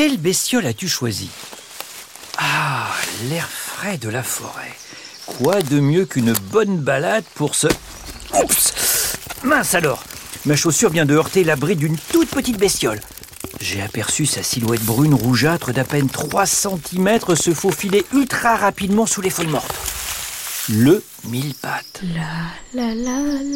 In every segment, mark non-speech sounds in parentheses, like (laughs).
Quelle bestiole as-tu choisi Ah, l'air frais de la forêt. Quoi de mieux qu'une bonne balade pour ce... Oups Mince alors Ma chaussure vient de heurter l'abri d'une toute petite bestiole. J'ai aperçu sa silhouette brune rougeâtre d'à peine 3 cm se faufiler ultra rapidement sous les feuilles mortes. Le mille pattes. La la la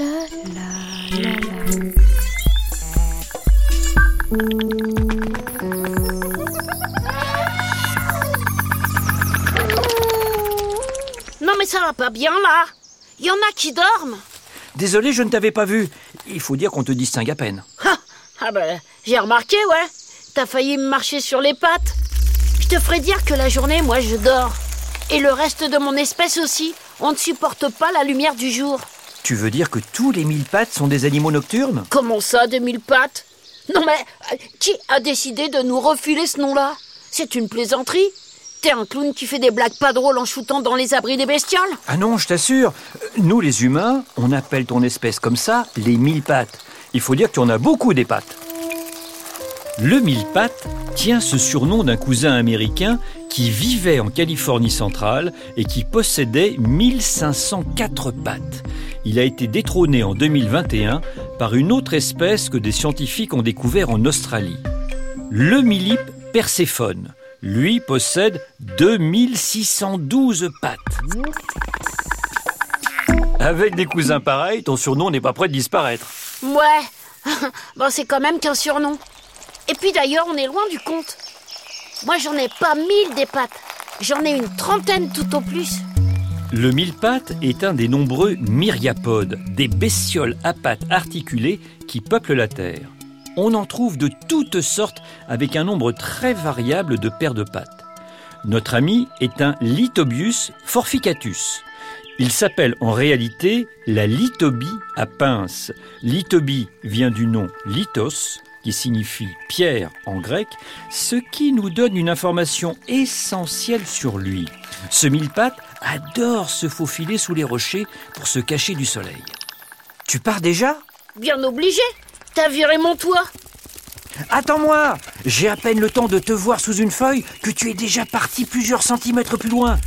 mais ça va pas bien là. Il y en a qui dorment. Désolé, je ne t'avais pas vu. Il faut dire qu'on te distingue à peine. Ah, ah ben, j'ai remarqué, ouais. T'as failli me marcher sur les pattes. Je te ferai dire que la journée, moi, je dors. Et le reste de mon espèce aussi. On ne supporte pas la lumière du jour. Tu veux dire que tous les mille pattes sont des animaux nocturnes? Comment ça, des mille pattes? Non mais, euh, qui a décidé de nous refiler ce nom-là? C'est une plaisanterie T'es un clown qui fait des blagues pas drôles en shootant dans les abris des bestioles? Ah non, je t'assure. Nous, les humains, on appelle ton espèce comme ça les mille pattes. Il faut dire que tu en as beaucoup des pattes. Le mille pattes tient ce surnom d'un cousin américain qui vivait en Californie centrale et qui possédait 1504 pattes. Il a été détrôné en 2021 par une autre espèce que des scientifiques ont découvert en Australie. Le millip perséphone. Lui possède 2612 pattes. Avec des cousins pareils, ton surnom n'est pas prêt de disparaître. Ouais. (laughs) bon, c'est quand même qu'un surnom. Et puis d'ailleurs, on est loin du compte. Moi, j'en ai pas mille des pattes. J'en ai une trentaine tout au plus. Le mille-pattes est un des nombreux myriapodes, des bestioles à pattes articulées qui peuplent la Terre. On en trouve de toutes sortes avec un nombre très variable de paires de pattes. Notre ami est un Lithobius forficatus. Il s'appelle en réalité la lithobie à pince. Lithobie vient du nom lithos, qui signifie pierre en grec, ce qui nous donne une information essentielle sur lui. Ce mille-pattes adore se faufiler sous les rochers pour se cacher du soleil. Tu pars déjà? Bien obligé. T'as viré mon toit. Attends-moi J'ai à peine le temps de te voir sous une feuille que tu es déjà parti plusieurs centimètres plus loin.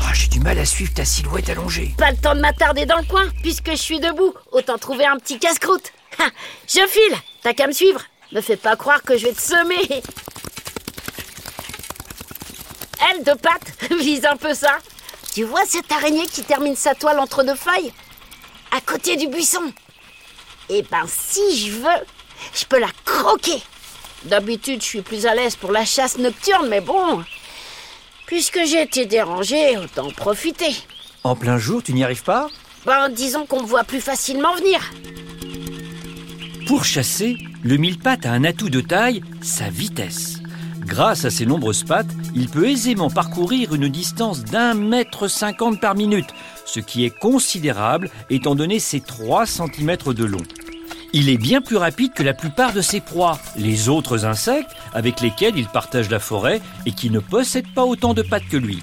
Ah, j'ai du mal à suivre ta silhouette allongée. Pas le temps de m'attarder dans le coin, puisque je suis debout. Autant trouver un petit casse-croûte. Je file, t'as qu'à me suivre. Me fais pas croire que je vais te semer. Elle de pattes (laughs) vise un peu ça. Tu vois cette araignée qui termine sa toile entre deux feuilles? À côté du buisson. Eh ben, si je veux, je peux la croquer. D'habitude, je suis plus à l'aise pour la chasse nocturne, mais bon. Puisque j'ai été dérangé, autant profiter. En plein jour, tu n'y arrives pas? Ben, disons qu'on me voit plus facilement venir. Pour chasser, le mille-pattes a un atout de taille, sa vitesse. Grâce à ses nombreuses pattes, il peut aisément parcourir une distance d'un mètre cinquante par minute, ce qui est considérable étant donné ses 3 cm de long. Il est bien plus rapide que la plupart de ses proies, les autres insectes avec lesquels il partage la forêt et qui ne possèdent pas autant de pattes que lui.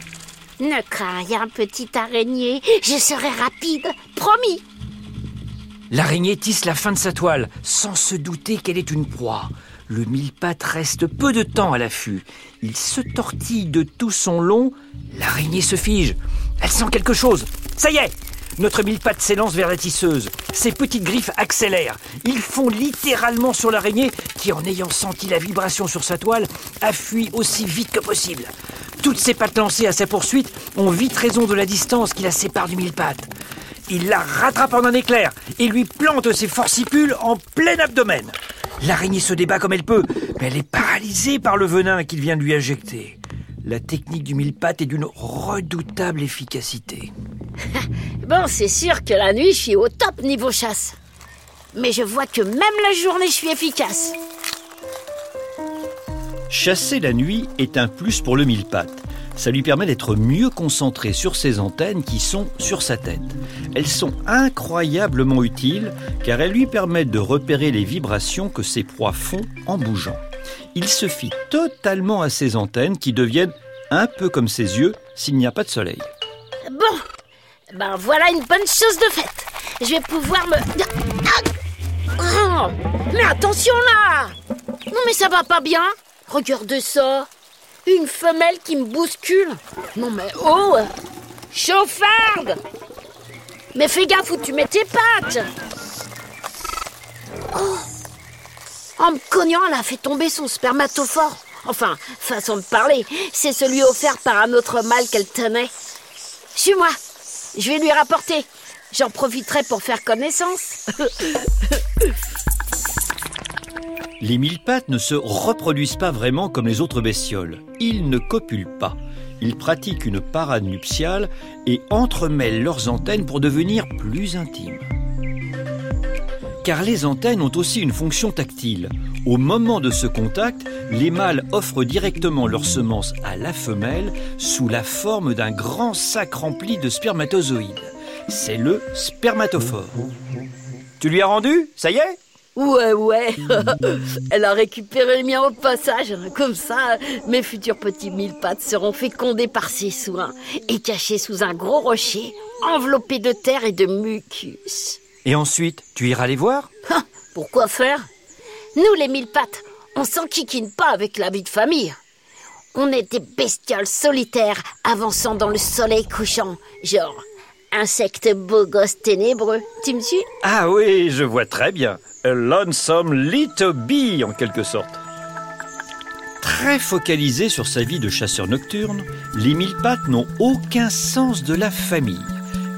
Ne crains rien, petite araignée. Je serai rapide, promis. L'araignée tisse la fin de sa toile, sans se douter qu'elle est une proie. Le mille-pattes reste peu de temps à l'affût. Il se tortille de tout son long. L'araignée se fige. Elle sent quelque chose. Ça y est Notre mille-pattes s'élance vers la tisseuse. Ses petites griffes accélèrent. Ils font littéralement sur l'araignée qui, en ayant senti la vibration sur sa toile, a fui aussi vite que possible. Toutes ses pattes lancées à sa poursuite ont vite raison de la distance qui la sépare du mille-pattes. Il la rattrape en un éclair et lui plante ses forcipules en plein abdomen. L'araignée se débat comme elle peut, mais elle est paralysée par le venin qu'il vient de lui injecter. La technique du mille-pattes est d'une redoutable efficacité. (laughs) Bon, c'est sûr que la nuit, je suis au top niveau chasse. Mais je vois que même la journée, je suis efficace. Chasser la nuit est un plus pour le mille-pattes. Ça lui permet d'être mieux concentré sur ses antennes qui sont sur sa tête. Elles sont incroyablement utiles car elles lui permettent de repérer les vibrations que ses proies font en bougeant. Il se fie totalement à ses antennes qui deviennent un peu comme ses yeux s'il n'y a pas de soleil. Bon, ben voilà une bonne chose de faite. Je vais pouvoir me... Oh, mais attention là Non mais ça va pas bien Regarde ça Une femelle qui me bouscule Non mais oh Chauffarde Mais fais gaffe où tu mets tes pattes oh. En me cognant, elle a fait tomber son spermatophore. Enfin, façon de parler, c'est celui offert par un autre mâle qu'elle tenait. Suis-moi, je vais lui rapporter. J'en profiterai pour faire connaissance. (laughs) les mille pattes ne se reproduisent pas vraiment comme les autres bestioles. Ils ne copulent pas. Ils pratiquent une parade nuptiale et entremêlent leurs antennes pour devenir plus intimes. Car les antennes ont aussi une fonction tactile. Au moment de ce contact, les mâles offrent directement leurs semences à la femelle sous la forme d'un grand sac rempli de spermatozoïdes. C'est le spermatophore. Tu lui as rendu? Ça y est? Ouais, ouais. (laughs) Elle a récupéré le mien au passage. Comme ça, mes futurs petits mille pattes seront fécondés par ses soins et cachés sous un gros rocher, enveloppés de terre et de mucus. Et ensuite, tu iras les voir? Pourquoi faire? Nous, les mille pattes, on s'enquiquine pas avec la vie de famille. On est des bestioles solitaires avançant dans le soleil couchant, genre insectes beaux gosses ténébreux. Tu me suis? Ah oui, je vois très bien. A lonesome little bee en quelque sorte. Très focalisés sur sa vie de chasseur nocturne, les mille pattes n'ont aucun sens de la famille.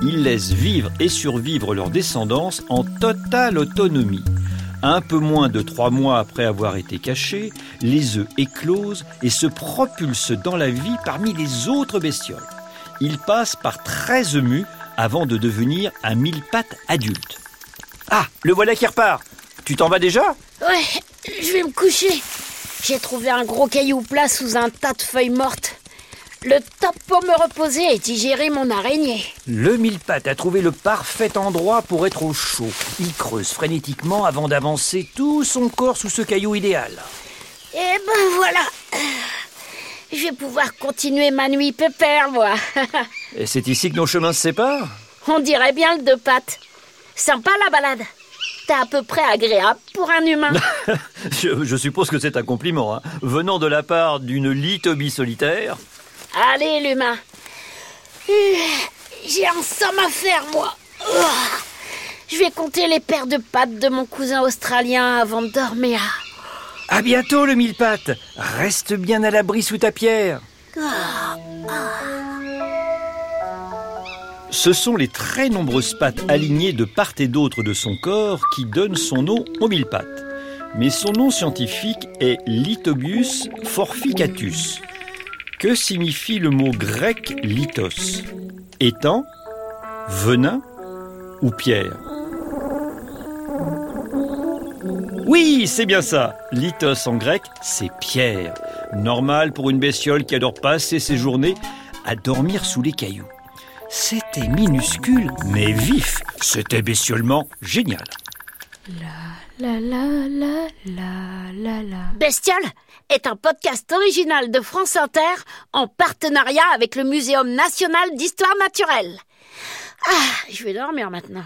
Ils laissent vivre et survivre leur descendance en totale autonomie. Un peu moins de trois mois après avoir été cachés, les œufs éclosent et se propulsent dans la vie parmi les autres bestioles. Ils passent par 13 mus avant de devenir un mille pattes adulte. Ah, le voilà qui repart. Tu t'en vas déjà Ouais, je vais me coucher. J'ai trouvé un gros caillou plat sous un tas de feuilles mortes. Le top pour me reposer et digérer mon araignée. Le mille-pattes a trouvé le parfait endroit pour être au chaud. Il creuse frénétiquement avant d'avancer tout son corps sous ce caillou idéal. Et eh ben voilà. Je vais pouvoir continuer ma nuit pépère, moi. et c'est ici que nos chemins se séparent? On dirait bien le deux pattes. Sympa la balade. T'es à peu près agréable pour un humain. (laughs) je, suppose que c'est un compliment, hein. venant de la part d'une litobie solitaire. Allez, l'humain. J'ai un somme à faire, moi. Je vais compter les paires de pattes de mon cousin australien avant de dormir. À bientôt, le mille pattes. Reste bien à l'abri sous ta pierre. Ce sont les très nombreuses pattes alignées de part et d'autre de son corps qui donnent son nom au mille pattes. Mais son nom scientifique est Lithobius forficatus. Que signifie le mot grec lithos? Étang Venin Ou pierre? Oui, c'est bien ça. Lithos en grec, c'est pierre. Normal pour une bestiole qui adore passer ses journées à dormir sous les cailloux. C'était minuscule, mais vif. C'était bestiolement génial. La la la la la la la. Bestiole est un podcast original de France Inter en partenariat avec le Muséum national d'histoire naturelle. Ah, je vais dormir maintenant.